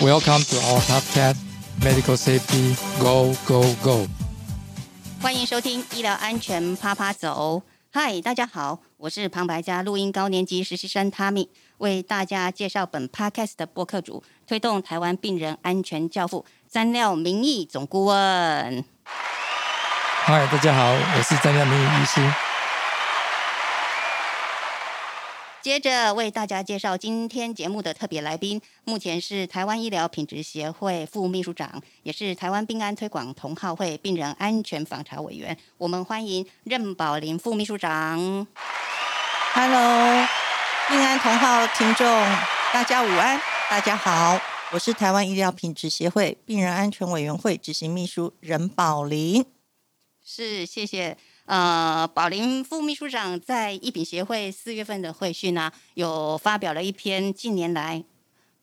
Welcome to our podcast, Medical Safety Go Go Go。欢迎收听医疗安全啪啪走。嗨，大家好，我是旁白家录音高年级实习生 Tammy，为大家介绍本 podcast 的播客主，推动台湾病人安全教父詹廖明义总顾问。嗨，大家好，我是詹廖明义医师。接着为大家介绍今天节目的特别来宾，目前是台湾医疗品质协会副秘书长，也是台湾病安推广同好会病人安全访查委员。我们欢迎任宝林副秘书长。Hello，病安同号听众，大家午安，大家好，我是台湾医疗品质协会病人安全委员会执行秘书任宝林。是，谢谢。呃，宝林副秘书长在一品协会四月份的会讯呢、有发表了一篇近年来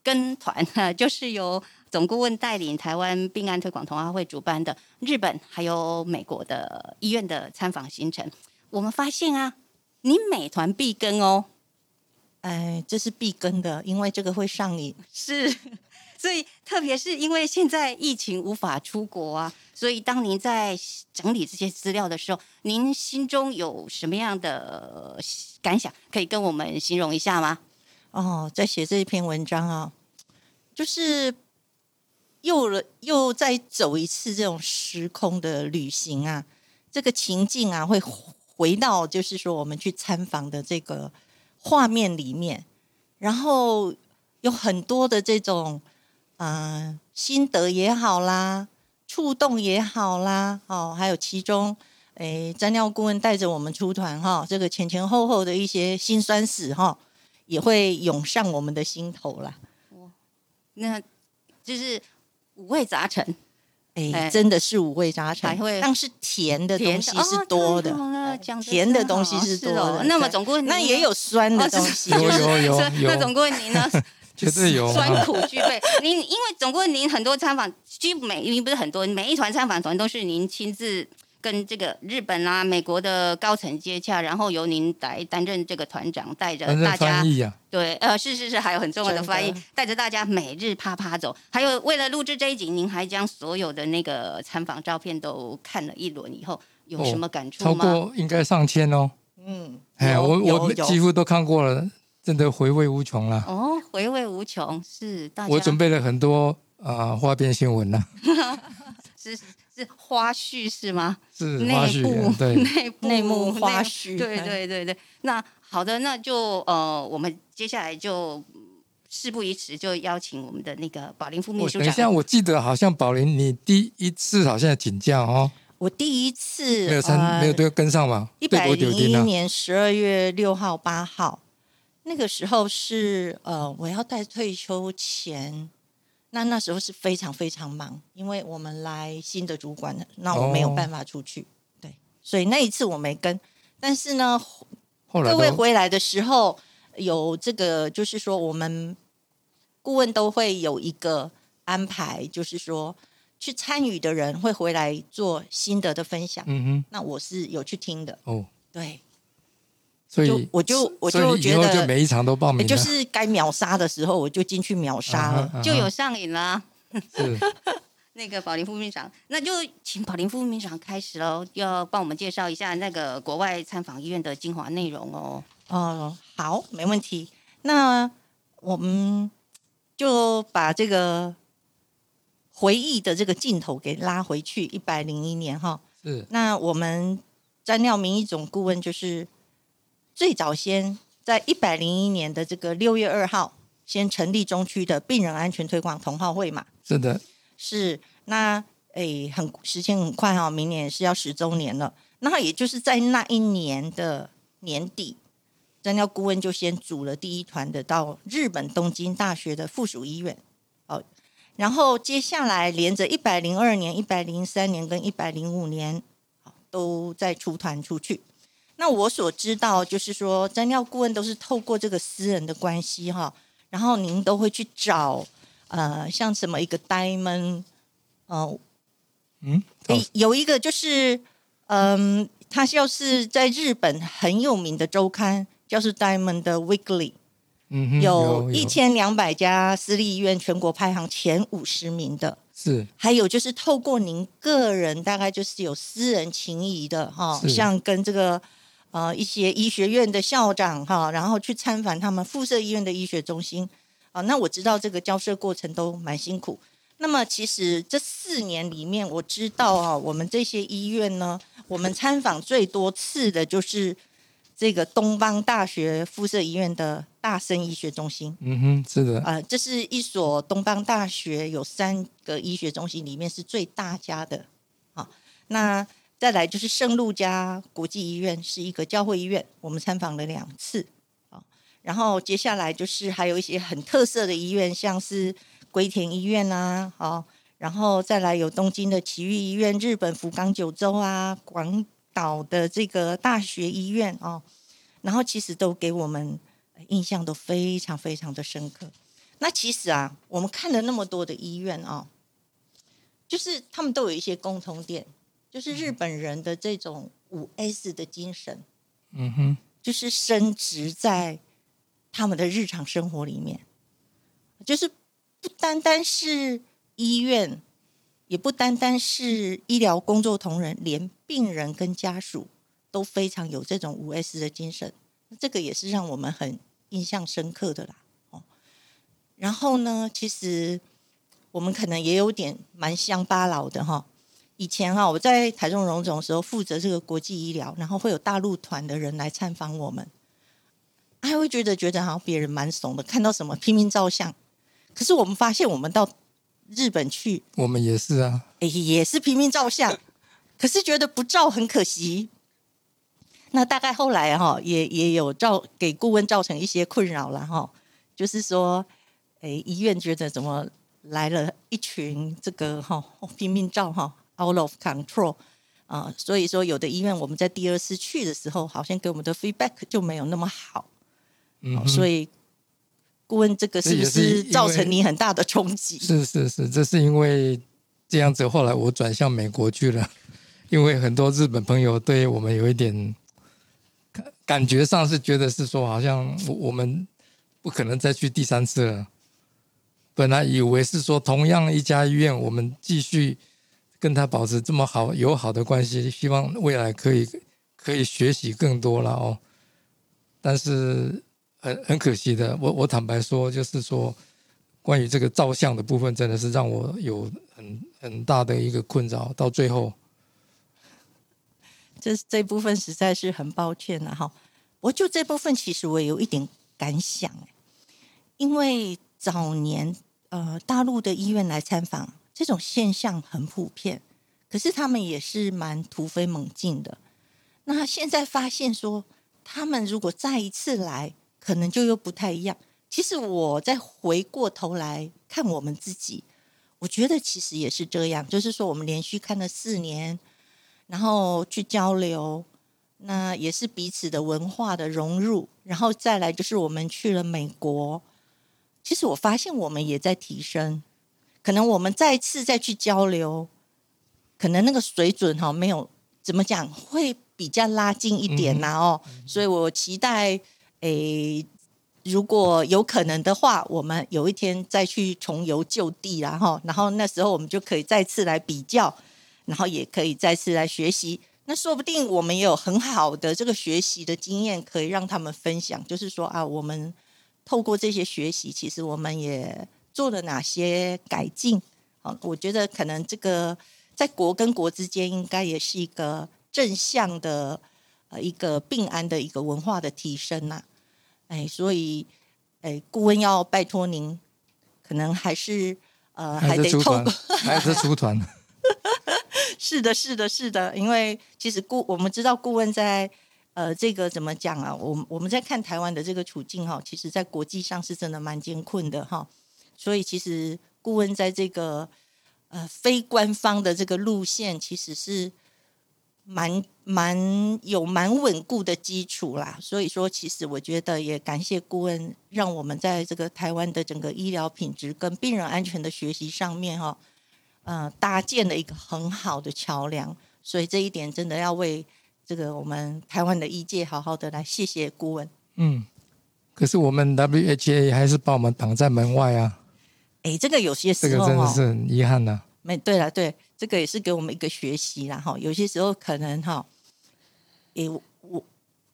跟团，就是由总顾问带领台湾病案推广同好会主办的日本还有美国的医院的参访行程。我们发现啊，你美团必跟哦，哎，这是必跟的，因为这个会上瘾。是，特别是因为现在疫情无法出国啊，所以当您在整理这些资料的时候，您心中有什么样的感想，可以跟我们形容一下吗？哦，在写这一篇文章啊，就是又了又再走一次这种时空的旅行啊，这个情境啊，会回到就是说我们去参访的这个画面里面，然后有很多的这种呃心得也好啦，触动也好啦，哦，还有其中。诶，詹料顾问带着我们出团哈，这个前前后后的一些辛酸史哈，也会涌上我们的心头啦。那就是五味杂陈，哎，哎真的是五味杂陈，还会但是甜的甜东西是多的，甜的东西是多的。那么总顾问那也有酸的东西，有就是有有 那有总顾问您呢？绝对有酸啊！苦俱备。您因为总共您很多参访，几乎每您不是很多，每一团参访团都是您亲自跟这个日本啊、美国的高层接洽，然后由您来担任这个团长，带着大家翻译啊，对，呃，是是是，还有很重要的翻译，带着大家每日啪啪走。还有为了录制这一集，您还将所有的那个参访照片都看了一轮以后，有哦什么感触超吗？过应该上千哦。嗯，哎，有我我几乎都看过了，真的回味无穷了。哦，回味无穷，是大家我准备了很多啊花边新闻呐，是是花絮是吗？是花内部絮，对，内部内幕花絮，对哎，对对对，那好的，那就呃，我们接下来就嗯事不宜迟，就邀请我们的那个宝林副秘书长等一下，长。我记得好像宝林，你第一次好像请假哦，我第一次没有参，没有对跟上嘛？对一百零一年十二月六号、八号，那个时候是呃，我要在退休前。那那时候是非常非常忙，因为我们来新的主管，那我没有哦办法出去，对，所以那一次我没跟。但是呢，各位回来的时候，有这个，就是说我们顾问都会有一个安排，就是说去参与的人会回来做心得的分享。嗯哼那我是有去听的，哦，对，所以就我就我就觉得后就每一场都报名了，就是该秒杀的时候，我就进去秒杀了。就有上瘾啦、是 那个宝林副秘书长，那就请宝林副秘书长开始喽，要帮我们介绍一下那个国外参访医院的精华内容哦。哦、好，没问题。那我们就把这个回忆的这个镜头给拉回去一百零一年哈。是那我们詹廖明一总顾问就是最早先在一百零一年的这个六月二号，先成立中区的病人安全推广同好会嘛。是的，是，那诶，很时间很快哈、明年是要十周年了。那也就是在那一年的年底，詹廖顾问就先组了第一团的到日本东京大学的附属医院，哦，然后接下来连着一百零二年、一百零三年跟一百零五年，好都在出团出去。那我所知道就是说，詹廖顾问都是透过这个私人的关系哈，然后您都会去找呃，像什么一个 Diamond，呃，嗯，诶有一个就是，嗯，它就是在日本很有名的周刊，叫是 Diamond 的 Weekly，嗯哼，有一千两百家私立医院全国排行前五十名的，是。还有就是透过您个人，大概就是有私人情谊的哈，像跟这个呃一些医学院的校长哈，然后去参访他们附设医院的医学中心啊。那我知道这个交涉过程都蛮辛苦。那么其实这四年里面，我知道啊，我们这些医院呢，我们参访最多次的就是这个东邦大学附设医院的大生医学中心。嗯哼，是的，呃，这是一所东邦大学有三个医学中心里面是最大家的啊。那再来就是圣路加国际医院是一个教会医院，我们参访了两次啊。然后接下来就是还有一些很特色的医院，像是龟田医院啊，好，然后再来有东京的奇遇医院、日本福冈九州啊、广岛的这个大学医院哦，然后其实都给我们印象都非常非常的深刻。那其实啊，我们看了那么多的医院啊、就是他们都有一些共同点，就是日本人的这种五 S 的精神，嗯哼，就是升值在他们的日常生活里面，就是不单单是医院，也不单单是医疗工作同仁，连病人跟家属都非常有这种五 S 的精神，这个也是让我们很印象深刻的啦。哦，然后呢，其实我们可能也有点蛮乡巴佬的哈。以前哈，我在台中荣总的时候负责这个国际医疗，然后会有大陆团的人来参访我们，还会觉得觉得好像别人蛮怂的，看到什么拼命照相。可是我们发现，我们到日本去，我们也是啊，哎，也是拼命照相，可是觉得不照很可惜。那大概后来哈，也也有造给顾问造成一些困扰了哈，就是说，哎，医院觉得怎么来了一群这个哈拼命照哈，out of control 啊、所以说有的医院我们在第二次去的时候，好像给我们的 feedback 就没有那么好，嗯哼，所以顾问这个是不是造成你很大的冲击？是是是，这是因为这样子，后来我转向美国去了，因为很多日本朋友对我们有一点感感觉上是觉得是说，好像我我们不可能再去第三次了。本来以为是说同样一家医院，我们继续跟他保持这么好友好的关系，希望未来可以可以学习更多了哦。但是很很可惜的，我我坦白说，就是说。关于这个照相的部分，真的是让我有很很大的一个困扰。到最后，这这部分实在是很抱歉了哈。我就这部分其实我有一点感想，因为早年呃大陆的医院来参访，这种现象很普遍，可是他们也是蛮突飞猛进的。那现在发现说，他们如果再一次来，可能就又不太一样。其实我再回过头来看我们自己，我觉得其实也是这样，就是说我们连续看了四年。然后去交流，那也是彼此的文化的融入，然后再来就是我们去了美国，其实我发现我们也在提升，可能我们再次再去交流，可能那个水准哈没有怎么讲会比较拉近一点呐、哦，所以我期待诶。如果有可能的话，我们有一天再去重游旧地然后，然后那时候我们就可以再次来比较，然后也可以再次来学习。那说不定我们也有很好的这个学习的经验，可以让他们分享。就是说啊，我们透过这些学习，其实我们也做了哪些改进。好，我觉得可能这个在国跟国之间，应该也是一个正向的呃一个并安的一个文化的提升呐、哎，所以哎，顾问要拜托您，可能还是呃还还是出团得透过。，还是出团。是的，是的，是的，因为其实顾我们知道顾问在呃这个怎么讲啊？我们我们在看台湾的这个处境哈，其实在国际上是真的蛮艰困的哈。所以其实顾问在这个呃非官方的这个路线，其实是蛮蛮有蛮稳固的基础啦。所以说，其实我觉得也感谢顾问，让我们在这个台湾的整个医疗品质跟病人安全的学习上面哈。呃，搭建了一个很好的桥梁，所以这一点真的要为这个我们台湾的医界好好的来谢谢顾问。嗯，可是我们 WHA 还是把我们挡在门外啊，哎，这个有些时候这个真的是，很遗憾呐、没对了，对，这个也是给我们一个学习啦哈。有些时候可能哈，诶，我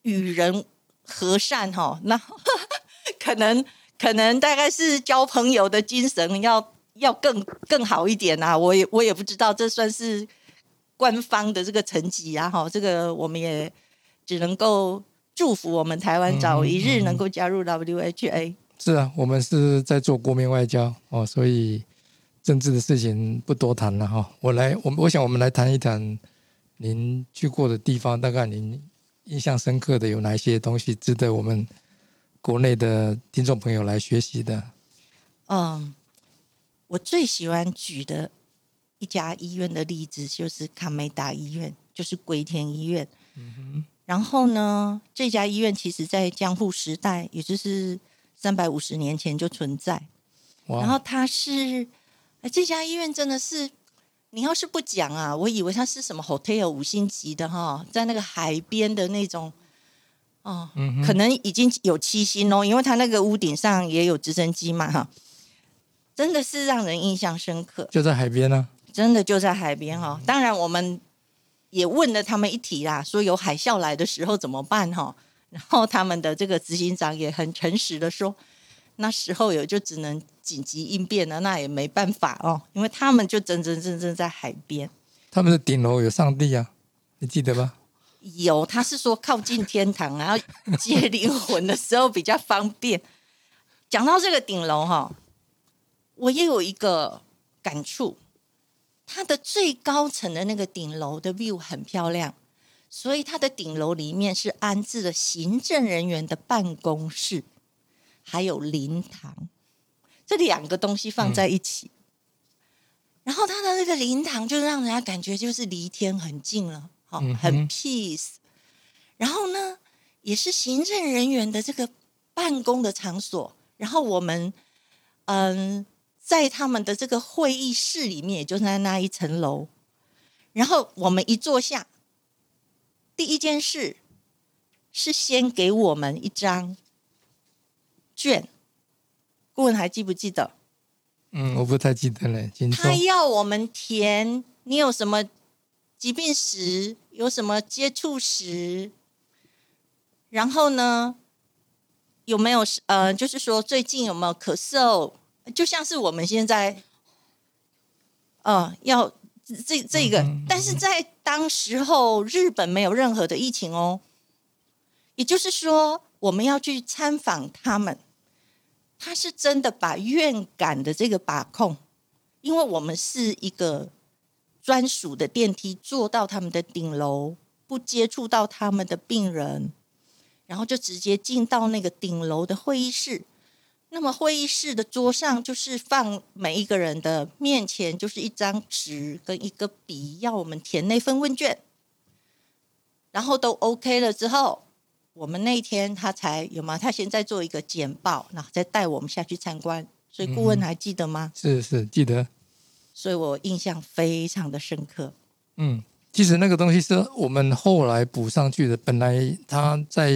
与人和善哈，那 可能可能大概是交朋友的精神要要更更好一点啊。我也我也不知道，这算是官方的这个层级啊哈。这个我们也只能够祝福我们台湾早一日能够加入 WHA。是啊，我们是在做国民外交哦，所以政治的事情不多谈了哈、我来，我我想我们来谈一谈您去过的地方，大概您印象深刻的有哪一些东西值得我们国内的听众朋友来学习的？嗯，我最喜欢举的一家医院的例子就是卡梅达医院，就是龟田医院。嗯哼然后呢，这家医院其实在江户时代，也就是三百五十年前就存在。然后它是，哎，这家医院真的是，你要是不讲啊，我以为它是什么 hotel 五星级的哈，在那个海边的那种，哦，嗯可能已经有七星哦，因为它那个屋顶上也有直升机嘛哈，真的是让人印象深刻，就在海边呢、真的就在海边哈。当然我们也问了他们一题啦，说有海啸来的时候怎么办哈，然后他们的这个执行长也很诚实的说，那时候有就只能紧急应变了，那也没办法哦，因为他们就真真正正在海边。他们的顶楼有上帝啊，你记得吧？有，他是说靠近天堂，然后接灵魂的时候比较方便。讲到这个顶楼哈，我也有一个感触，它的最高层的那个顶楼的 view 很漂亮，所以它的顶楼里面是安置了行政人员的办公室，还有灵堂，这两个东西放在一起。然后它的那个灵堂就让人家感觉就是离天很近了，好、嗯很 peace。然后呢，也是行政人员的这个办公的场所。然后我们，嗯，在他们的这个会议室里面，也就在那一层楼。然后我们一坐下，第一件事是先给我们一张卷。顾问还记不记得？嗯，我不太记得了，他。要我们填你有什么疾病史，有什么接触史，然后呢，有没有呃，就是说最近有没有咳嗽，就像是我们现在，呃，要这这个，但是在当时候日本没有任何的疫情哦，也就是说我们要去参访他们。他是真的把院感的这个把控，因为我们是一个专属的电梯坐到他们的顶楼，不接触到他们的病人，然后就直接进到那个顶楼的会议室。那么会议室的桌上就是放每一个人的面前就是一张纸跟一个笔，要我们填那份问卷，然后都 OK 了之后。我们那一天他才有吗？他现在做一个简报，然后再带我们下去参观。所以顾问还记得吗？是是记得，所以我印象非常的深刻。嗯，其实那个东西是我们后来补上去的，本来他在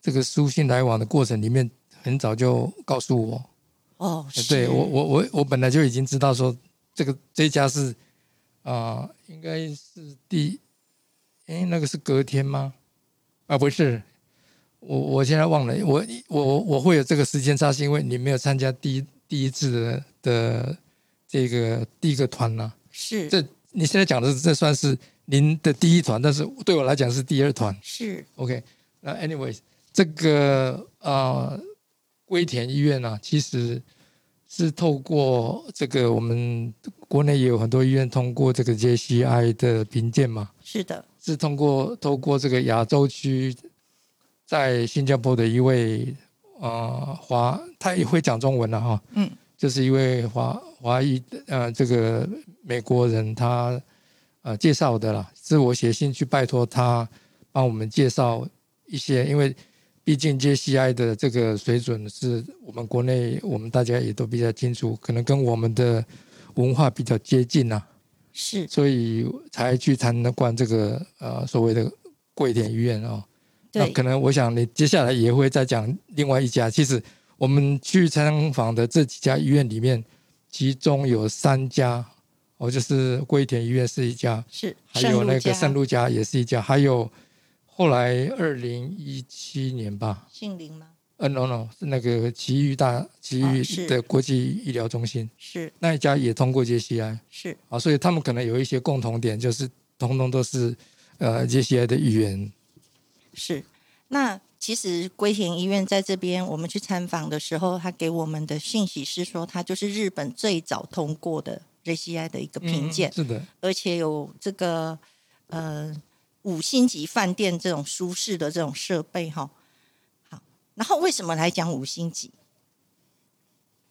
这个书信来往的过程里面，很早就告诉我，哦，对我我我我本来就已经知道说这个这一家是啊、应该是第，哎，那个是隔天吗？啊，不是，我我现在忘了，我我我会有这个时间差，是因为你没有参加第一第一次的的这个第一个团呢、是。这你现在讲的是这算是您的第一团，但是对我来讲是第二团。是。OK，那 anyways，这个呃龟田医院啊，其实是透过这个我们国内也有很多医院通过这个 JCI 的评鉴嘛，是的，是通过透过这个亚洲区在新加坡的一位呃华，他也会讲中文了、哈，嗯，就是一位华华裔呃这个美国人他呃介绍的啦，是我写信去拜托他帮我们介绍一些，因为毕竟 JCI 的这个水准是我们国内我们大家也都比较清楚，可能跟我们的文化比较接近呐、是所以才去参观这个呃所谓的贵田医院哦。那可能我想你接下来也会再讲另外一家。其实我们去参访的这几家医院里面，其中有三家，哦，就是桂田医院是一家，是，还有那个圣路家也是一家，还有后来二零一七年吧，姓林吗？呃，no no，是那个奇遇大奇遇啊是。的国际医疗中心、是。那一家也通过 JCI 是，啊，所以他们可能有一些共同点，就是通通都是呃 JCI 的语言。是，那其实龟田医院在这边，我们去参访的时候，他给我们的信息是说，他就是日本最早通过的 JCI 的一个评鉴，嗯是的，而且有这个呃五星级饭店这种舒适的这种设备哈。好，然后为什么来讲五星级？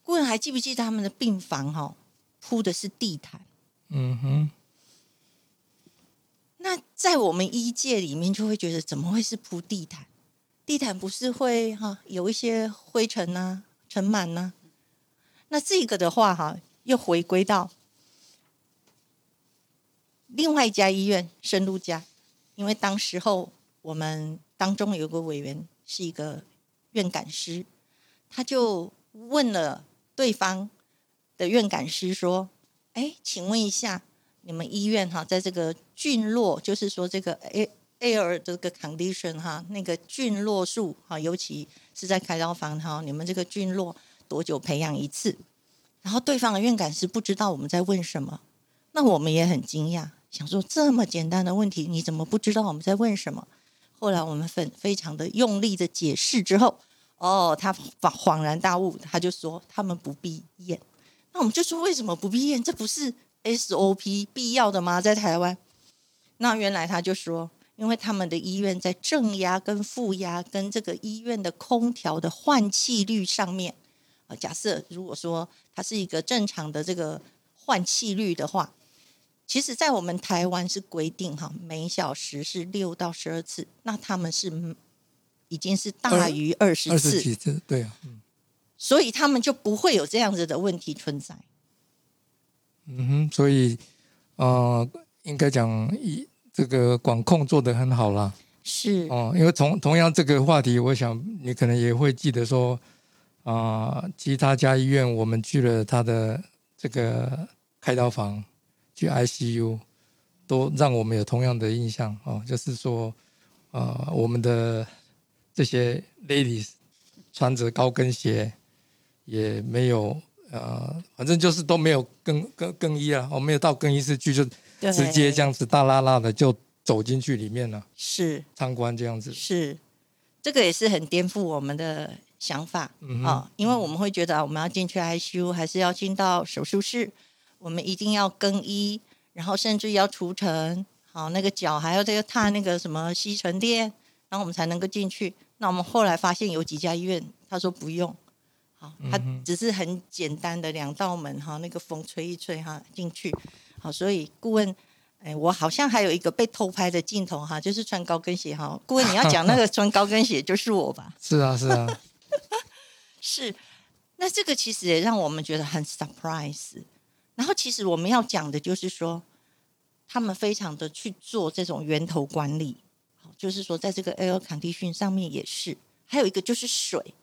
顾问还记不记得他们的病房哈铺的是地毯？嗯哼，那在我们医界里面，就会觉得怎么会是铺地毯？地毯不是会哈有一些灰尘呐、尘螨呐？那这个的话哈，又回归到另外一家医院深路家，因为当时候我们当中有个委员是一个院感师，他就问了对方的院感师说：“哎，请问一下，你们医院哈，在这个菌落，就是说这个 air 这个 condition 哈，那个菌落数哈，尤其是在开刀房哈，你们这个菌落多久培养一次？然后对方的院感师不知道我们在问什么，那我们也很惊讶，想说这么简单的问题，你怎么不知道我们在问什么？后来我们非非常的用力的解释之后，哦，他恍恍然大悟，他就说他们不必验。那我们就说为什么不必验？这不是 SOP 必要的吗？在台湾？那原来他就说，因为他们的医院在正压跟负压跟这个医院的空调的换气率上面，啊，假设如果说它是一个正常的这个换气率的话，其实，在我们台湾是规定哈，每小时是六到十二次，那他们是嗯已经是大于二十次二十次，几次，对啊，嗯所以他们就不会有这样子的问题存在。嗯哼，所以呃，应该讲一这个管控做得很好啦。是，哦，因为同同样这个话题，我想你可能也会记得说，啊、其他家医院我们去了他的这个开刀房，去 ICU，都让我们有同样的印象哦，就是说，呃，我们的这些 ladies 穿着高跟鞋，也没有呃，反正就是都没有更更更衣啊，我、没有到更衣室去，就直接这样子大拉拉的就走进去里面了，是。参观这样子。是，这个也是很颠覆我们的想法啊、因为我们会觉得啊我们要进去 ICU，还是要进到手术室，我们一定要更衣，然后甚至要除尘，好，那个脚还要这个踏那个什么吸尘垫，然后我们才能够进去。那我们后来发现有几家医院，他说不用，好，他只是很简单的两道门哈，那个风吹一吹哈进去，好，所以顾问。哎，我好像还有一个被偷拍的镜头哈，就是穿高跟鞋哈。顾问，你要讲那个穿高跟鞋就是我吧？是啊，是啊，是，那这个其实也让我们觉得很 surprise。然后，其实我们要讲的就是说，他们非常的去做这种源头管理，好就是说，在这个 air condition 上面也是。还有一个就是水，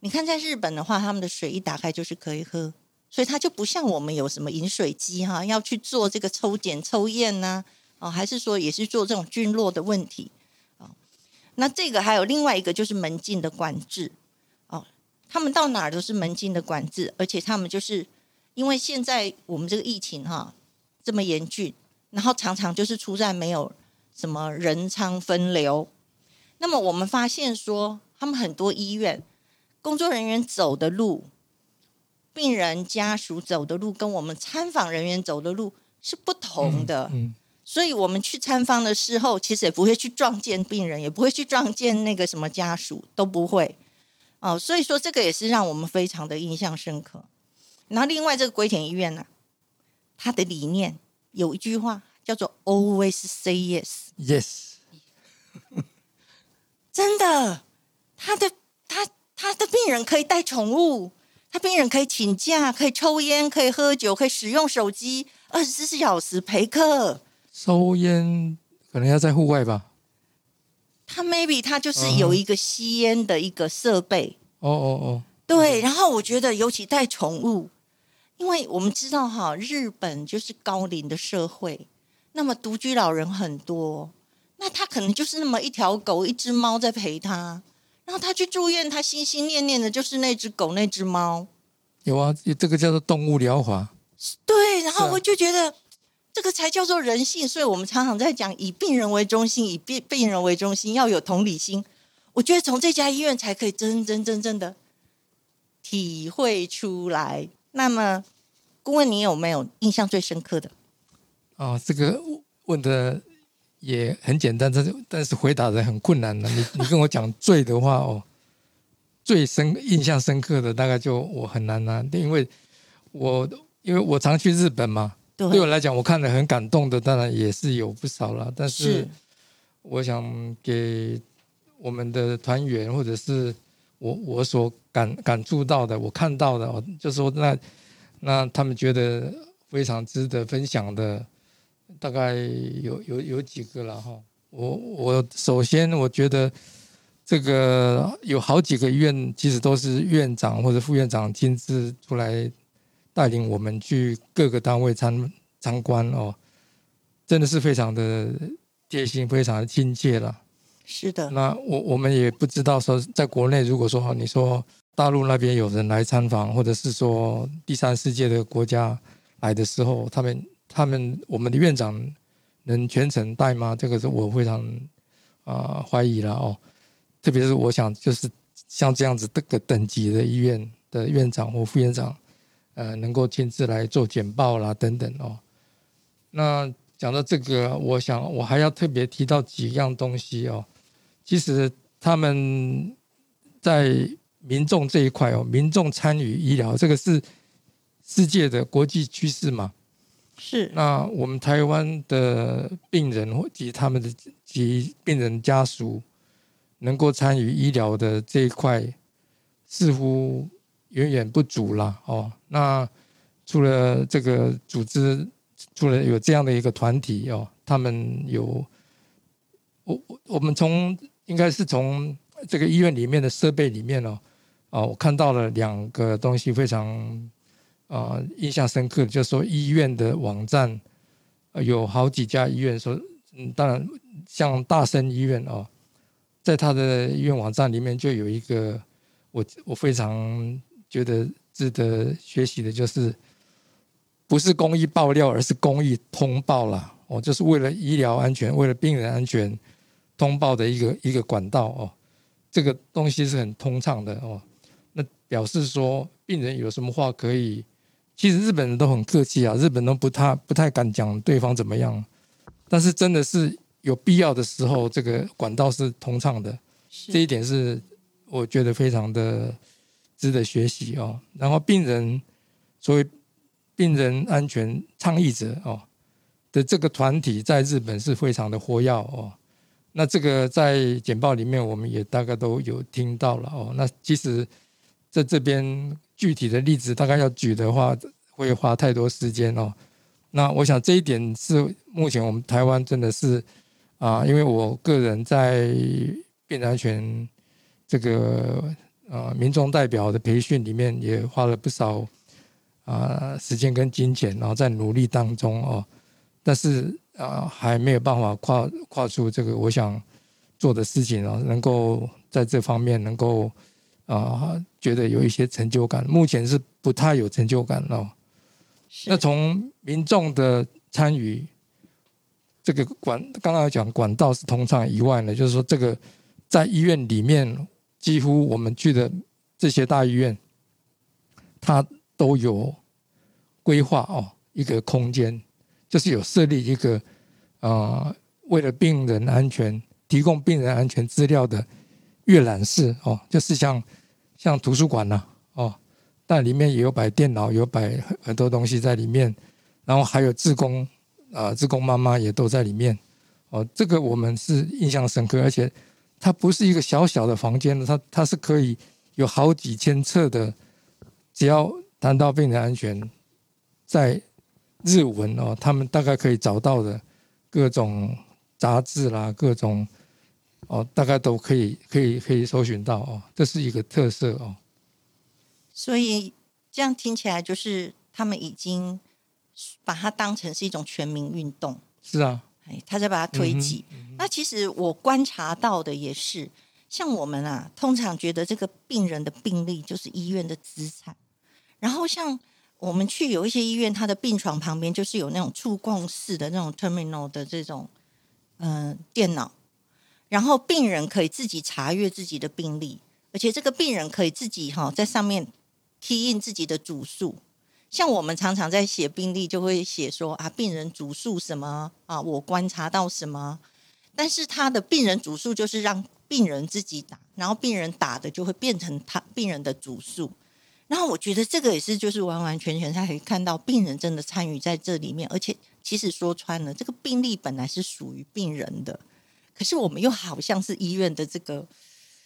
你看在日本的话，他们的水一打开就是可以喝，所以它就不像我们有什么饮水机哈，要去做这个抽检抽验呐、哦，还是说也是做这种菌落的问题啊、那这个还有另外一个就是门禁的管制哦。他们到哪儿都是门禁的管制，而且他们就是因为现在我们这个疫情哈这么严峻，然后常常就是出在没有什么人仓分流。那么我们发现说，他们很多医院工作人员走的路，病人家属走的路，跟我们参访人员走的路是不同的。嗯，所以我们去参访的时候，其实也不会去撞见病人，也不会去撞见那个什么家属，都不会。哦，所以说这个也是让我们非常的印象深刻。然后另外这个龟田医院呢、它的理念有一句话叫做 “always say yes”，，yes，真的，他的他他的病人可以带宠物，他病人可以请假，可以抽烟，可以喝酒，可以使用手机，二十四小时陪客。抽烟可能要在户外吧。他 maybe 他就是有一个吸烟的一个设备。哦哦哦，对，然后我觉得尤其带宠物，因为我们知道哈，日本就是高龄的社会，那么独居老人很多，那他可能就是那么一条狗、一只猫在陪他，然后他去住院，他心心念念的就是那只狗、那只猫。有啊，这个叫做动物疗法。对，然后我就觉得这个才叫做人性，所以我们常常在讲以病人为中心，以病病人为中心，要有同理心。我觉得从这家医院才可以真真正正的体会出来。那么，顾问，你有没有印象最深刻的？哦，这个问的也很简单，但是但是回答的很困难了。你你跟我讲最的话哦，最深印象深刻的大概就我很难拿、因为我因为我常去日本嘛，对对我来讲，我看了很感动的，当然也是有不少了。但是是我想给我们的团员或者是我我所感感触到的，我看到的，哦，就说那那他们觉得非常值得分享的，大概有有有几个了哈。我我首先我觉得这个有好几个医院，其实都是院长或者副院长亲自出来带领我们去各个单位参参观哦，真的是非常的贴心，非常的亲切了。是的，那我我们也不知道说，在国内如果说你说大陆那边有人来参访，或者是说第三世界的国家来的时候，他们他们我们的院长能全程带吗？这个是我非常啊、怀疑了哦。特别是我想，就是像这样子这个等级的医院的院长或副院长，呃，能够亲自来做简报啦等等哦。那讲到这个，我想我还要特别提到几样东西哦。其实他们在民众这一块哦，民众参与医疗，这个是世界的国际趋势嘛。是那我们台湾的病人或及他们的及病人家属能够参与医疗的这一块，似乎远远不足啦。哦，那除了这个组织，除了有这样的一个团体哦，他们有我我我们从应该是从这个医院里面的设备里面哦，哦，我看到了两个东西非常啊、印象深刻，就是说医院的网站、有好几家医院说，嗯，当然像大生医院哦，在他的医院网站里面就有一个我我非常觉得值得学习的，就是不是公益爆料，而是公益通报啦。哦，就是为了医疗安全，为了病人安全通报的一个一个管道哦。这个东西是很通畅的哦。那表示说，病人有什么话可以，其实日本人都很客气啊，日本人不太不太敢讲对方怎么样，但是真的是有必要的时候，这个管道是通畅的。这一点是我觉得非常的值得学习哦。然后病人所谓病人安全倡议者哦的这个团体在日本是非常的活跃哦。那这个在简报里面我们也大概都有听到了哦。那其实在这边具体的例子大概要举的话，会花太多时间哦。那我想这一点是目前我们台湾真的是啊，因为我个人在病人安全这个呃民众代表的培训里面也花了不少啊、时间跟金钱，然后在努力当中哦，但是啊、还没有办法跨跨出这个我想做的事情哦，能够在这方面能够啊、觉得有一些成就感，目前是不太有成就感哦。是那从民众的参与，这个管刚刚有讲管道是通畅以外呢，就是说这个在医院里面，几乎我们去的这些大医院，它都有规划哦一个空间，就是有设立一个呃为了病人安全提供病人安全资料的阅览室哦，就是像像图书馆呐、哦，但里面也有摆电脑，有摆很多东西在里面，然后还有志工啊、志工妈妈也都在里面哦。这个我们是印象深刻，而且它不是一个小小的房间的，它它是可以有好几千册的，只要谈到病人安全，在日文哦，他们大概可以找到的各种杂志啦，各种哦，大概都可以可以可以搜寻到哦，这是一个特色哦。所以这样听起来，就是他们已经把它当成是一种全民运动，是啊，哎，他在把它推挤。那其实我观察到的也是，像我们啊，通常觉得这个病人的病历就是医院的资产，然后像我们去有一些医院，他的病床旁边就是有那种触控式的那种 terminal 的这种嗯电脑，然后病人可以自己查阅自己的病历，而且这个病人可以自己哈在上面。提印自己的主诉，像我们常常在写病历，就会写说啊，病人主诉什么啊，我观察到什么。但是他的病人主诉就是让病人自己打，然后病人打的就会变成他病人的主诉。然后我觉得这个也是，就是完完全全他可以看到病人真的参与在这里面，而且其实说穿了，这个病历本来是属于病人的，可是我们又好像是医院的这个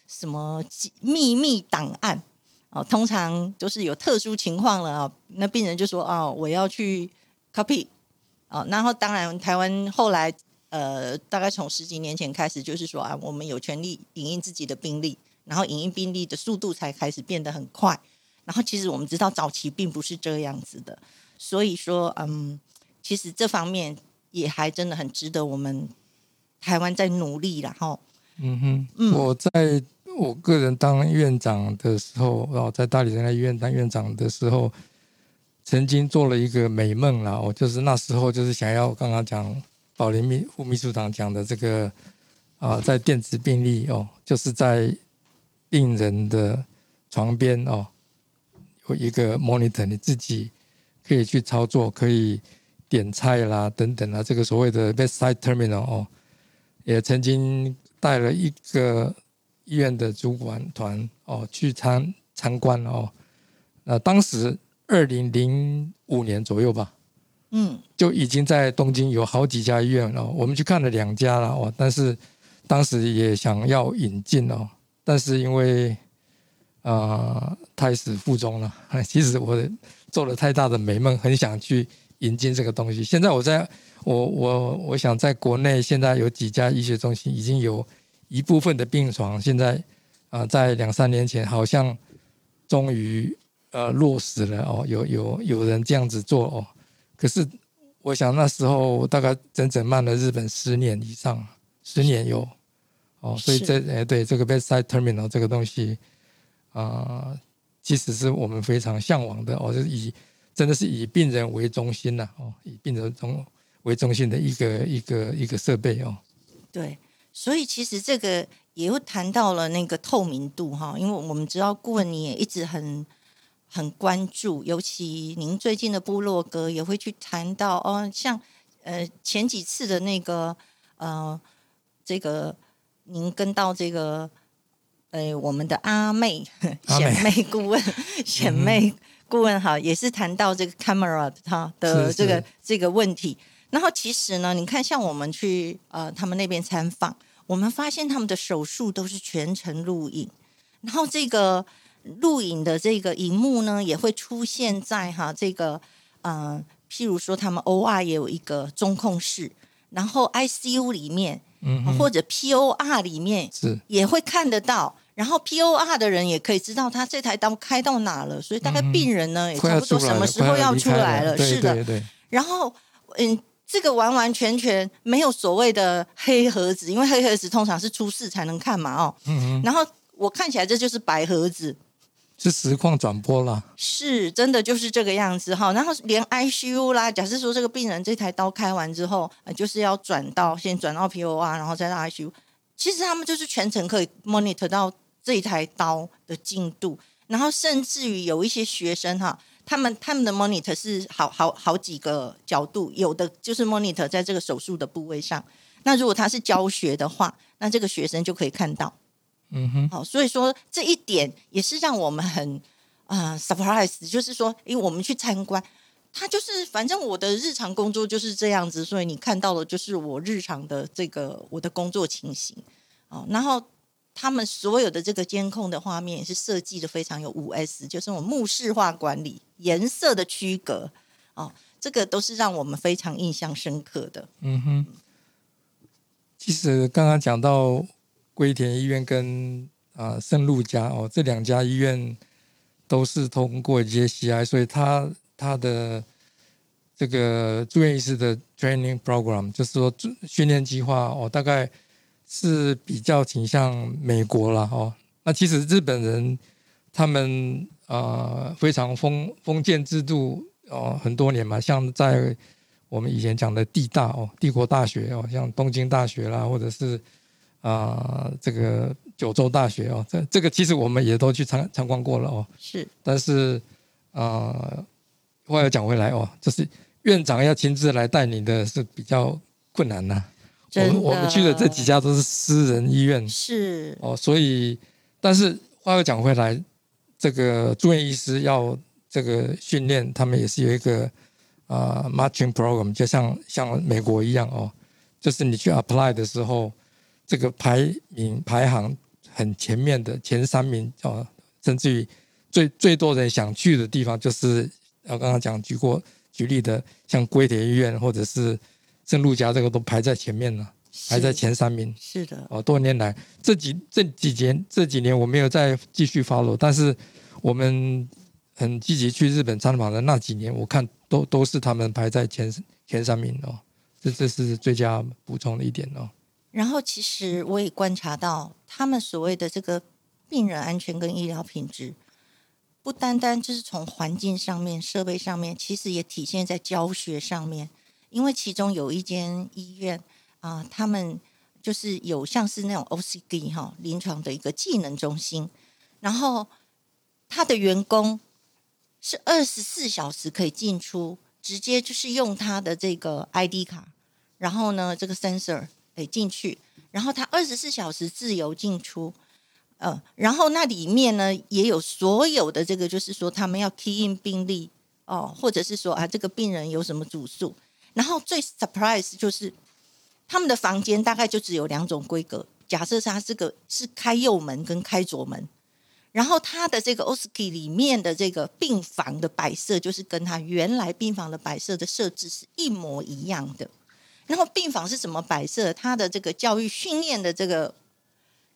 什么秘密档案。哦，通常都是有特殊情况了啊，那病人就说：“哦，我要去 copy。”哦，然后当然台湾后来呃，大概从十几年前开始，就是说啊，我们有权利影印自己的病历，然后影印病历的速度才开始变得很快。然后其实我们知道早期并不是这样子的，所以说嗯，其实这方面也还真的很值得我们台湾在努力，然后嗯哼，嗯，我在。我个人当院长的时候，然后在大理人爱医院当院长的时候，曾经做了一个美梦啦。我就是那时候就是想要刚刚讲宝林秘副秘书长讲的这个啊，在电子病历哦，就是在病人的床边哦，有一个 monitor，你自己可以去操作，可以点菜啦等等啊，这个所谓的 bedside terminal 哦，也曾经带了一个。医院的主管团哦去参参观哦，那当时二零零五年左右吧，嗯，就已经在东京有好几家医院了。我们去看了两家了哦，但是当时也想要引进哦，但是因为啊胎死腹中了。其实我做了太大的美梦，很想去引进这个东西。现在我在我我我想在国内现在有几家医学中心已经有。一部分的病床现在啊，在两三年前好像终于呃落实了哦，有有有人这样子做哦。可是我想那时候大概整整慢了日本十年以上，十年有哦，所以这哎对这个 bedside terminal 这个东西啊，其实是我们非常向往的哦，就是以真的是以病人为中心呐哦，以病人中为中心的一个一个一个设备哦，对。所以其实这个也会谈到了那个透明度哈，因为我们知道顾问你也一直很很关注，尤其您最近的部落格也会去谈到哦，像呃前几次的那个呃这个您跟到这个呃我们的阿妹 显妹顾问 显妹顾问哈，也是谈到这个 camera 哈的这个这个问题。然后其实呢，你看像我们去呃他们那边参访。我们发现他们的手术都是全程录影，然后这个录影的这个荧幕呢，也会出现在哈这个嗯，譬如说他们 OR 也有一个中控室，然后 ICU 里面，嗯，或者 POR 里面是也会看得到，然后 POR 的人也可以知道他这台刀开到哪了，所以大概病人呢也差不多什么时候要出来了，是的，然后嗯。这个完完全全没有所谓的黑盒子，因为黑盒子通常是出事才能看嘛，哦，嗯然后我看起来这就是白盒子，是实况转播了，是真的就是这个样子哈。然后连 ICU 啦，假设说这个病人这台刀开完之后，就是要转到先转到 POR，然后再到 ICU，其实他们就是全程可以 monitor 到这一台刀的进度，然后甚至于有一些学生哈。他们他们的 monitor 是好好好几个角度，有的就是 monitor 在这个手术的部位上。那如果他是教学的话，那这个学生就可以看到。嗯哼，好，所以说这一点也是让我们很啊 surprise，就是说，因为我们去参观，他就是反正我的日常工作就是这样子，所以你看到的就是我日常的这个我的工作情形。哦，然后。他们所有的这个监控的画面是设计的非常有五 S，就是我们目视化管理，颜色的区隔，哦，这个都是让我们非常印象深刻的。嗯哼，其实刚刚讲到龟田医院跟啊圣路家哦，这两家医院都是通过 JCI，所以他他的这个住院医师的 training program，就是说训练计划哦，大概是比较倾向美国了哦。那其实日本人他们啊非常封封建制度哦很多年嘛，像在我们以前讲的地大哦，帝国大学哦，像东京大学啦，或者是啊这个九州大学哦，这这个其实我们也都去参参观过了哦。是，但是啊，话又讲回来哦，就是院长要亲自来带你的是比较困难呐。我们我们去的这几家都是私人医院，是。哦，所以但是话又讲回来，这个住院医师要这个训练，他们也是有一个。啊，matching program 就像像美国一样哦，就是你去 apply 的时候，这个排名排行很前面的前三名哦，甚至于最最多人想去的地方，就是我刚刚讲举过举例的，像龟田医院或者是圣路家，这个都排在前面了，排在前三名。是的，哦，多年来这几这几年这几年我没有再继续 follow，但是我们。很积极去日本参访的那几年，我看都都是他们排在前前三名哦，这这是最佳补充的一点哦。然后其实我也观察到，他们所谓的这个病人安全跟医疗品质，不单单就是从环境上面、设备上面，其实也体现在教学上面。因为其中有一间医院啊，他们就是有像是那种 OCD 哈临床的一个技能中心，然后他的员工。是二十四小时可以进出，直接就是用他的这个 ID 卡，然后呢，这个 sensor 哎进去，然后他二十四小时自由进出，呃，然后那里面呢也有所有的这个，就是说他们要 key in 病例哦，或者是说啊这个病人有什么主诉，然后最 surprise 就是他们的房间大概就只有两种规格，假设他这个是开右门跟开左门。然后他的这个 OSKI 里面的这个病房的摆设，就是跟他原来病房的摆设的设置是一模一样的。然后病房是怎么摆设，他的这个教育训练的这个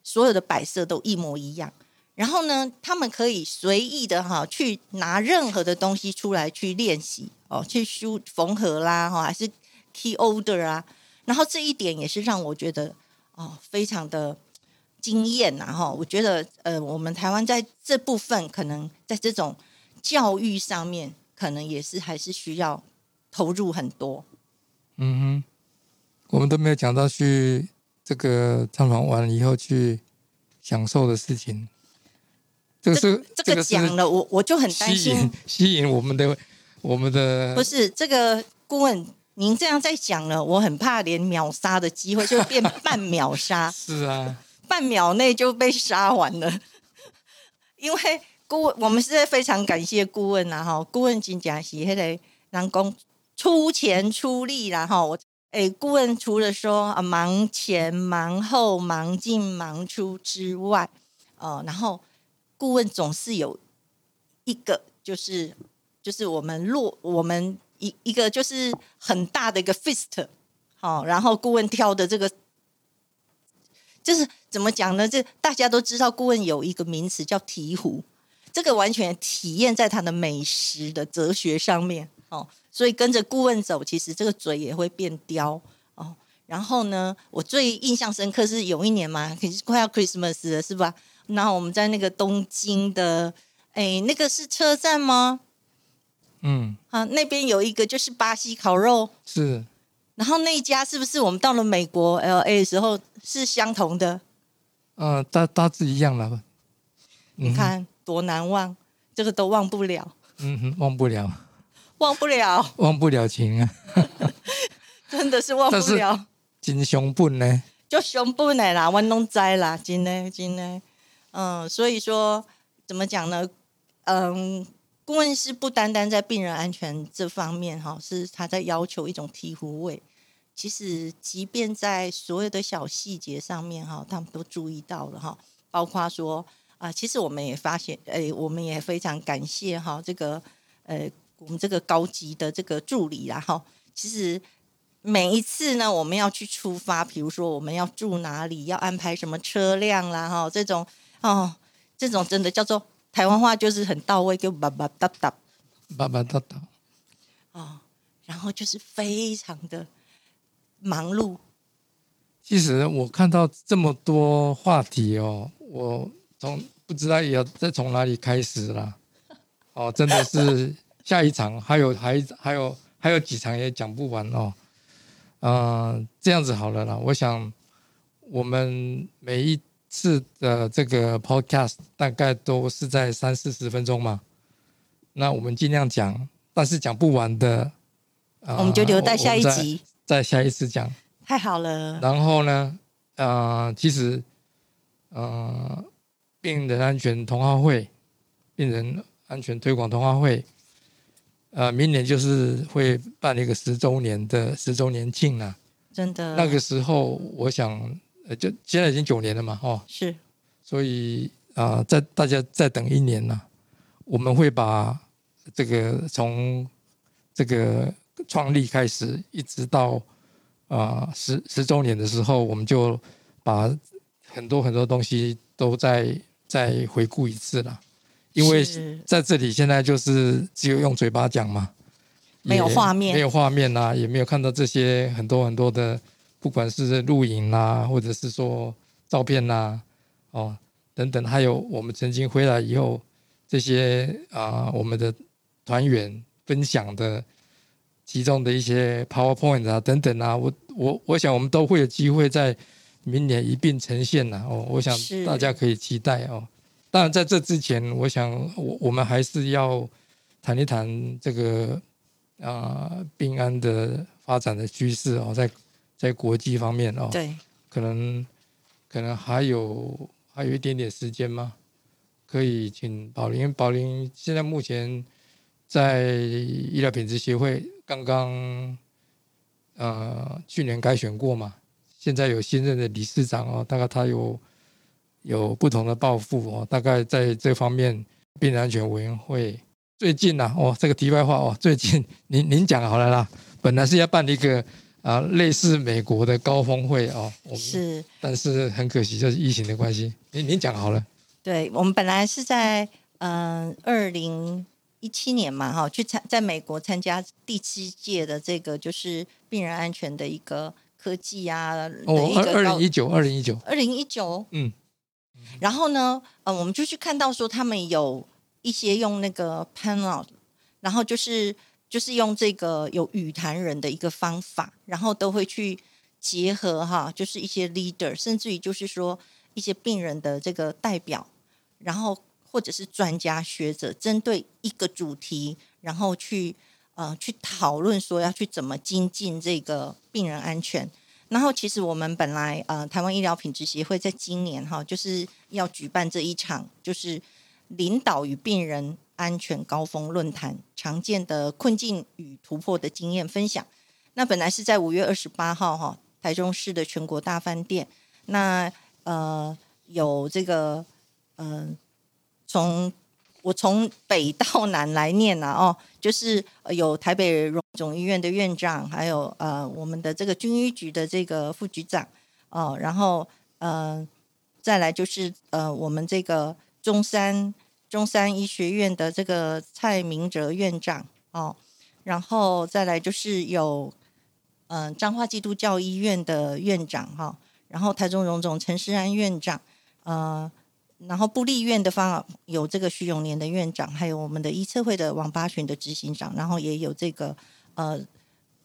所有的摆设都一模一样。然后呢，他们可以随意的哈去拿任何的东西出来去练习哦，去修缝合啦哈，还是 key order 啊。然后这一点也是让我觉得哦，非常的。惊艳呐，哈，我觉得，呃，我们台湾在这部分可能在这种教育上面，可能也是还是需要投入很多。嗯哼，我们都没有讲到去这个参访完以后去享受的事情。这个是这个讲了，我我就很担心吸引我们的我们的不是这个顾问，您这样再讲了，我很怕连秒杀的机会就变半秒杀。是啊。半秒内就被杀完了，因为顾问，我们是非常感谢顾问呐哈，顾问金甲是迄个人工出钱出力啦哈，我诶，顾问除了说啊忙前忙后忙进忙出之外，呃，然后顾问总是有一个就是就是我们落我们一一个就是很大的一个 fist，好，然后顾问挑的这个。就是怎么讲呢？这大家都知道，顾问有一个名词叫“醍醐”，这个完全体验在他的美食的哲学上面哦。所以跟着顾问走，其实这个嘴也会变刁哦。然后呢，我最印象深刻是有一年嘛，可是快要 Christmas 了，是吧？然后我们在那个东京的，哎，那个是车站吗？嗯，啊，那边有一个就是巴西烤肉，是。然后那一家是不是我们到了美国 L A 的时候是相同的？呃，大大致一样了。你看多难忘，这个都忘不了。嗯哼，忘不了，忘不了，忘不了情啊！真的是忘不了。真熊本呢？就熊本的啦，我拢知啦，真的真的。嗯，所以说怎么讲呢？嗯。顾问是不单单在病人安全这方面哈，是他在要求一种醍醐味。其实，即便在所有的小细节上面哈，他们都注意到了哈。包括说啊，其实我们也发现，哎，我们也非常感谢哈，这个呃，我们这个高级的这个助理啦哈。其实每一次呢，我们要去出发，比如说我们要住哪里，要安排什么车辆啦，哈，这种哦，这种真的叫做台湾话，就是很到位，就叭叭哒哒叭叭哒哒。哦，然后就是非常的忙碌。其实我看到这么多话题哦，我从不知道要再从哪里开始了。哦，真的是下一场还有还还有还有几场也讲不完哦。嗯，这样子好了啦。我想我们每一次的这个 podcast 大概都是在三四十分钟嘛。那我们尽量讲，但是讲不完的，我们就留在下一集，在下一次讲。太好了。然后呢，呃，其实，呃，病人安全同好会，病人安全推广同好会。呃，明年就是会办一个十周年的十周年庆了，真的。那个时候，我想，呃，就现在已经九年了嘛，哦，是。所以啊，在大家再等一年呢，我们会把这个从这个创立开始，一直到啊十十周年的时候，我们就把很多很多东西都再再回顾一次了。因为在这里现在就是只有用嘴巴讲嘛，没有画面，没有画面呐，也没有看到这些很多很多的，不管是录影啦，或者是说照片呐，哦等等，还有我们曾经回来以后这些啊，我们的团员分享的其中的一些 PowerPoint 啊等等啊，我我我想我们都会有机会在明年一并呈现呐，哦，我想大家可以期待哦。当然，在这之前，我想我我们还是要谈一谈这个啊，病安的发展的趋势哦，在在国际方面哦，对，可能可能还有还有一点点时间吗？可以请宝林，宝林现在目前在医疗品质协会刚刚呃去年改选过嘛，现在有新任的理事长哦，大概他有。有不同的抱负哦，大概在这方面，病人安全委员会最近呢，哦，这个题外话哦，最近您您讲好了啦，本来是要办一个啊类似美国的高峰会哦，是，但是很可惜就是疫情的关系，您您讲好了，对我们本来是在嗯二零一七年嘛哈，去参在美国参加第七届的这个就是病人安全的一个科技啊，哦，二二零一九，二零一九，二零一九，嗯。然后呢，呃，我们就去看到说，他们有一些用那个 panel，然后就是就是用这个有语谈人的一个方法，然后都会去结合哈，就是一些 leader，甚至于就是说一些病人的这个代表，然后或者是专家学者，针对一个主题，然后去呃去讨论说要去怎么精进这个病人安全。然后，其实我们本来呃，台湾医疗品质协会在今年哈，就是要举办这一场，就是领导与病人安全高峰论坛，常见的困境与突破的经验分享。那本来是在五月二十八号哈，台中市的全国大饭店。那呃，有这个嗯，从我从北到南来念呐哦，就是有台北荣总医院的院长，还有呃我们的这个军医局的这个副局长哦，然后呃再来就是呃我们这个中山中山医学院的这个蔡明哲院长哦，然后再来就是有嗯彰化基督教医院的院长哈，然后台中荣总陈世安院长呃。然后布利院的方有这个徐永年的院长，还有我们的医策会的王八群的执行长，然后也有这个呃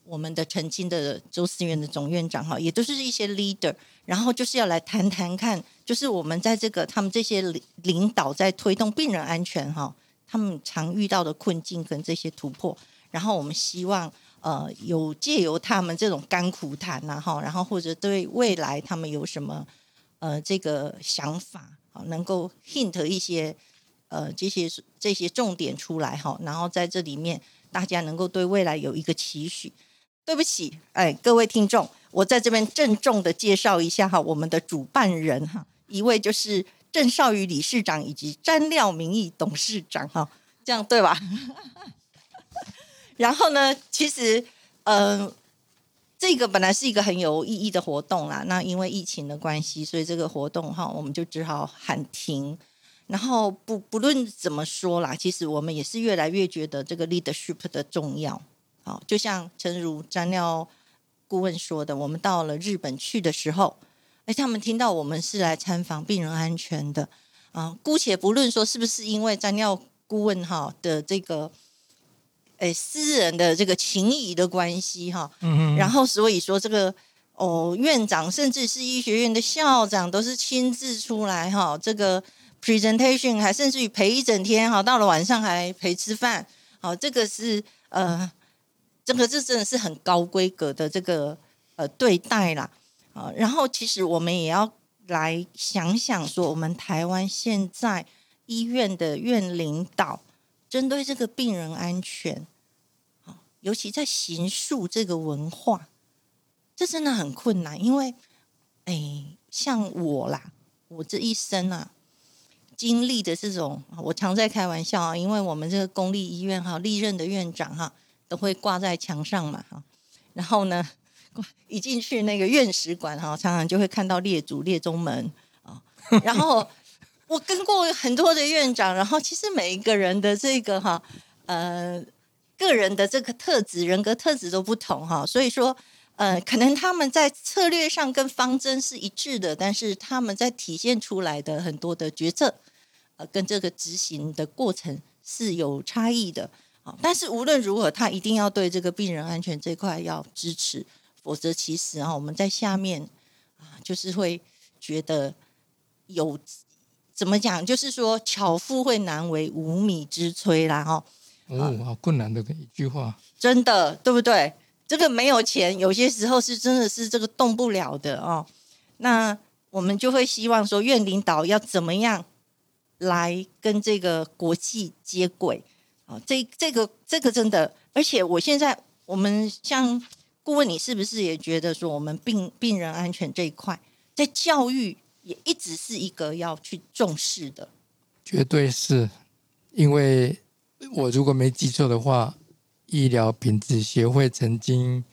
我们的曾经的周思源的总院长哈，也都是一些 leader，然后就是要来谈谈看，就是我们在这个他们这些领领导在推动病人安全哈，他们常遇到的困境跟这些突破，然后我们希望呃有借由他们这种甘苦谈呐哈，然后或者对未来他们有什么呃这个想法。能够 hint 一些呃这些这些重点出来哈，然后在这里面大家能够对未来有一个期许。对不起，哎，各位听众，我在这边郑重的介绍一下哈，我们的主办人哈，一位就是郑少宇理事长以及詹廖明义董事长哈，这样对吧？然后呢，其实嗯，这个本来是一个很有意义的活动啦，那因为疫情的关系，所以这个活动哈，我们就只好喊停。然后不不论怎么说啦，其实我们也是越来越觉得这个 leadership 的重要。好，就像陈如詹廖顾问说的，我们到了日本去的时候，哎，他们听到我们是来参访病人安全的啊，姑且不论说是不是因为张尿顾问哈的这个。诶，私人的这个情谊的关系哈，嗯然后所以说这个哦，院长甚至是医学院的校长都是亲自出来哈，这个 presentation 还甚至于陪一整天哈，到了晚上还陪吃饭，好，这个是呃，这个这真的是很高规格的这个呃对待啦啊，然后其实我们也要来想想说，我们台湾现在医院的院领导。针对这个病人安全，尤其在刑诉这个文化，这真的很困难。因为，哎，像我啦，我这一生啊，经历的这种，我常在开玩笑啊，因为我们这个公立医院哈，历任的院长哈，都会挂在墙上嘛哈。然后呢，一进去那个院史馆哈，常常就会看到列祖列宗门啊，然后。我跟过很多的院长，然后其实每一个人的这个哈呃个人的这个特质、人格特质都不同哈，所以说呃可能他们在策略上跟方针是一致的，但是他们在体现出来的很多的决策呃跟这个执行的过程是有差异的啊。但是无论如何，他一定要对这个病人安全这块要支持，否则其实啊我们在下面啊就是会觉得有。怎么讲？就是说，巧妇会难为无米之炊啦，哈。哦，好困难的一句话。真的，对不对？这个没有钱，有些时候是真的是这个动不了的哦。那我们就会希望说，院领导要怎么样来跟这个国际接轨啊？这、这个、这个真的，而且我现在我们像顾问，你是不是也觉得说，我们病病人安全这一块在教育？也一直是一个要去重视的，绝对是，因为我如果没记错的话，医疗品质协会曾经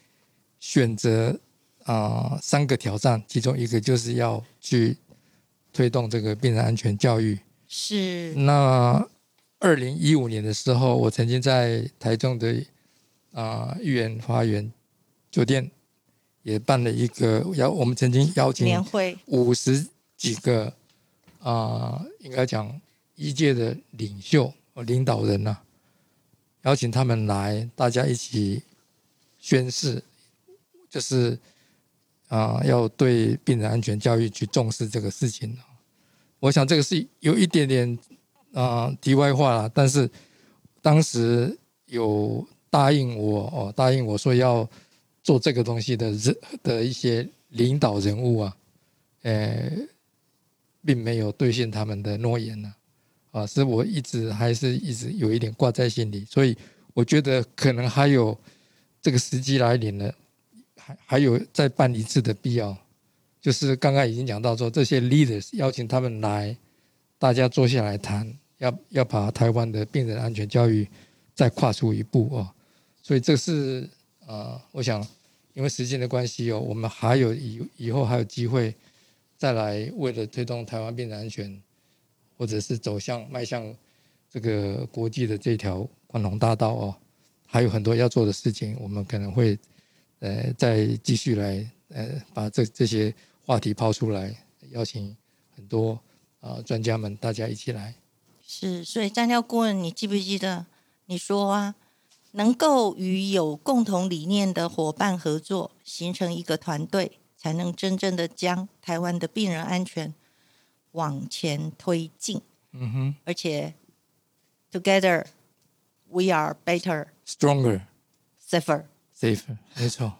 选择啊三个挑战，其中一个就是要去推动这个病人安全教育。是。那二零一五年的时候，我曾经在台中的啊玉园花园酒店也办了一个邀，我们曾经邀请年会五十。几个啊，应该讲一届的领袖和领导人呐，邀请他们来，大家一起宣誓，就是啊，要对病人安全教育去重视这个事情。我想这个是有一点点啊题外话了，但是当时有答应我哦，答应我说要做这个东西的人的一些领导人物啊，呃。并没有兑现他们的诺言呢，啊，是我一直还是一直有一点挂在心里，所以我觉得可能还有这个时机来临了，还还有再办一次的必要。就是刚刚已经讲到说，这些 leaders 邀请他们来，大家坐下来谈，要要把台湾的病人安全教育再跨出一步啊。所以这是啊，我想因为时间的关系哦，我们还有以以后还有机会。再来，为了推动台湾病人安全，或者是走向迈向这个国际的这条宽容大道哦，还有很多要做的事情，我们可能会呃再继续来呃把这这些话题抛出来，邀请很多啊专家们大家一起来。是，所以张教顾问，你记不记得你说啊，能够与有共同理念的伙伴合作，形成一个团队。才能真正的将台湾的病人安全往前推进。嗯哼，而且 together we are better, stronger, safer, safer。没错，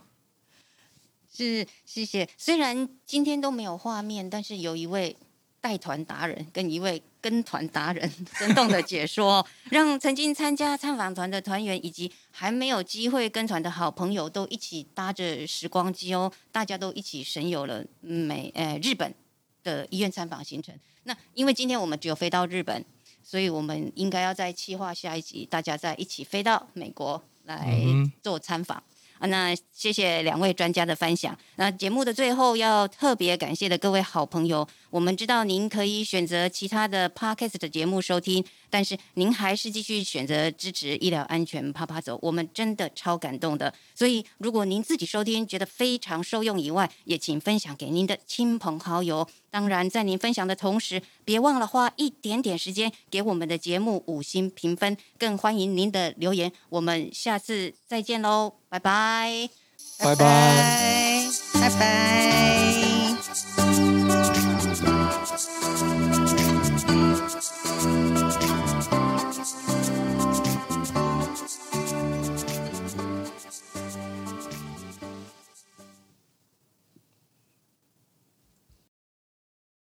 是谢谢。虽然今天都没有画面，但是有一位。带团达人跟一位跟团达人 生动的解说，让曾经参加参访团的团员以及还没有机会跟团的好朋友都一起搭着时光机哦，大家都一起神游了美呃日本的医院参访行程。那因为今天我们只有飞到日本，所以我们应该要在计划下一集，大家再一起飞到美国来做参访。那谢谢两位专家的分享。那节目的最后要特别感谢的各位好朋友，我们知道您可以选择其他的 podcast 的节目收听，但是您还是继续选择支持医疗安全啪啪走，我们真的超感动的。所以如果您自己收听觉得非常受用以外，也请分享给您的亲朋好友。当然，在您分享的同时，别忘了花一点点时间给我们的节目五星评分，更欢迎您的留言。我们下次再见喽，拜拜，拜拜。拜拜。